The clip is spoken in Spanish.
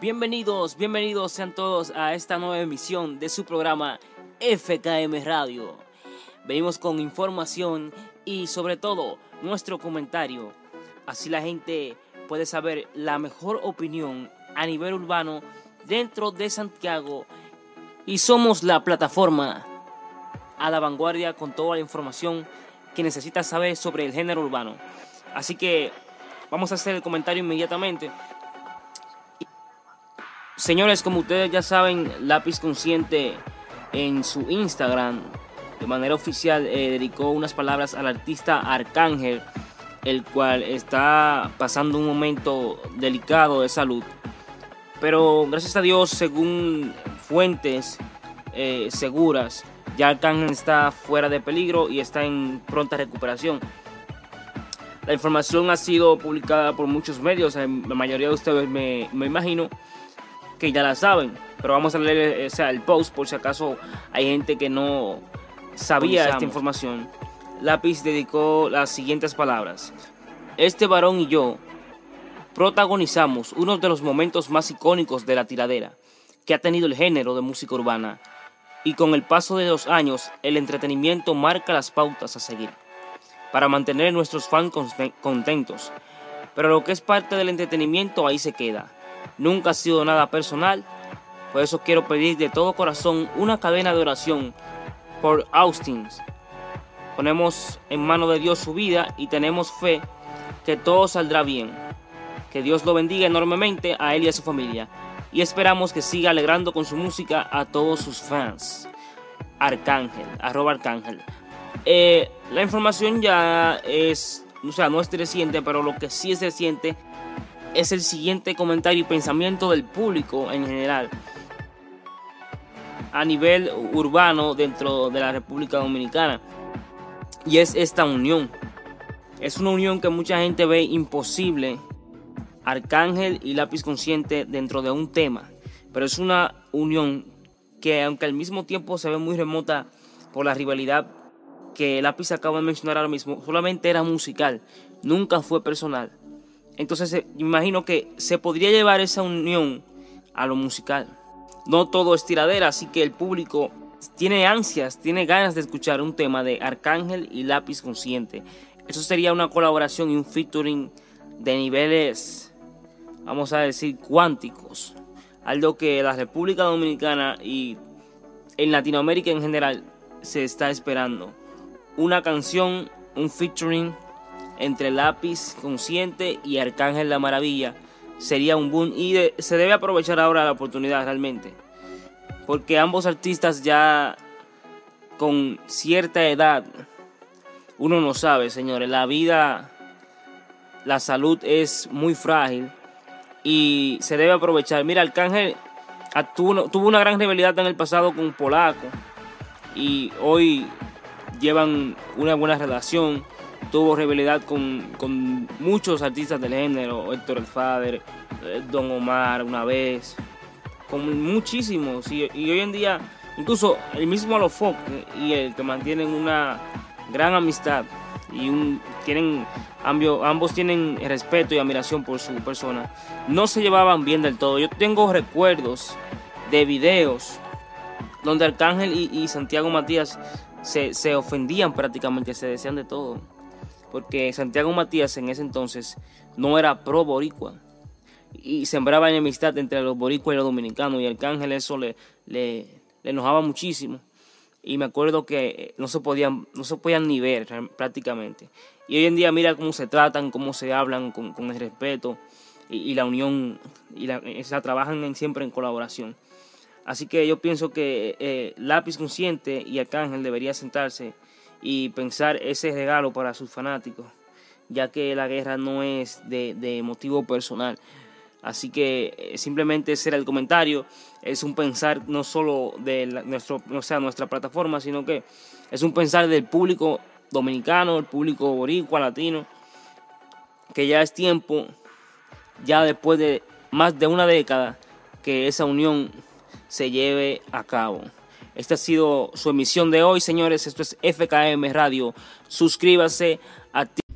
Bienvenidos, bienvenidos sean todos a esta nueva emisión de su programa FKM Radio. Venimos con información y sobre todo nuestro comentario. Así la gente puede saber la mejor opinión a nivel urbano dentro de Santiago y somos la plataforma a la vanguardia con toda la información que necesitas saber sobre el género urbano. Así que vamos a hacer el comentario inmediatamente. Señores, como ustedes ya saben, Lápiz Consciente en su Instagram, de manera oficial, eh, dedicó unas palabras al artista Arcángel, el cual está pasando un momento delicado de salud. Pero gracias a Dios, según fuentes eh, seguras, ya Arcángel está fuera de peligro y está en pronta recuperación. La información ha sido publicada por muchos medios, la mayoría de ustedes me, me imagino que ya la saben, pero vamos a leer o el post por si acaso hay gente que no sabía esta información. Lápiz dedicó las siguientes palabras. Este varón y yo protagonizamos uno de los momentos más icónicos de la tiradera que ha tenido el género de música urbana y con el paso de los años el entretenimiento marca las pautas a seguir para mantener nuestros fans contentos. Pero lo que es parte del entretenimiento ahí se queda nunca ha sido nada personal. Por eso quiero pedir de todo corazón una cadena de oración por Austin. Ponemos en mano de Dios su vida y tenemos fe que todo saldrá bien. Que Dios lo bendiga enormemente a él y a su familia. Y esperamos que siga alegrando con su música a todos sus fans. Arcángel, arroba Arcángel. Eh, la información ya es, o sea, no es reciente, pero lo que sí es reciente es el siguiente comentario y pensamiento del público en general a nivel urbano dentro de la República Dominicana. Y es esta unión. Es una unión que mucha gente ve imposible. Arcángel y lápiz consciente dentro de un tema. Pero es una unión que aunque al mismo tiempo se ve muy remota por la rivalidad que lápiz acaba de mencionar ahora mismo, solamente era musical, nunca fue personal. Entonces eh, imagino que se podría llevar esa unión a lo musical. No todo es tiradera, así que el público tiene ansias, tiene ganas de escuchar un tema de Arcángel y Lápiz Consciente. Eso sería una colaboración y un featuring de niveles, vamos a decir, cuánticos. Algo que la República Dominicana y en Latinoamérica en general se está esperando. Una canción, un featuring entre Lápiz Consciente y Arcángel La Maravilla sería un boom y se debe aprovechar ahora la oportunidad realmente. Porque ambos artistas ya con cierta edad, uno no sabe, señores, la vida, la salud es muy frágil y se debe aprovechar. Mira, Arcángel tuvo una gran rivalidad en el pasado con Polaco y hoy llevan una buena relación tuvo rivalidad con, muchos artistas del género, Héctor El Fader, eh, Don Omar una vez, con muchísimos. Y, hoy en día, incluso el mismo Alofoque y el que mantienen una gran amistad y un, tienen ambos tienen respeto y admiración por su persona. No se llevaban bien del todo. Yo tengo recuerdos de videos donde Arcángel y, y Santiago Matías se, se, ofendían prácticamente, se decían de todo porque Santiago Matías en ese entonces no era pro boricua y sembraba enemistad entre los boricuas y los dominicanos y Arcángel eso le, le, enojaba muchísimo. Y me acuerdo que no se podían no se podían ni ver prácticamente. Y hoy en día mira cómo se tratan cómo se hablan con, el respeto y, la unión y la, trabajan siempre en colaboración. Así que yo pienso que eh, lápiz consciente y Arcángel debería sentarse y pensar ese regalo para sus fanáticos, ya que la guerra no es de, motivo personal. Así que eh, simplemente ese era el comentario. Es un pensar no solo de nuestro, o sea, nuestra plataforma, sino que es un pensar del público dominicano, el público boricua, latino, que ya es tiempo, ya después de más de una década, que esa unión se lleve a cabo. Esta ha sido su emisión de hoy, señores. Esto es FKM Radio. Suscríbase, active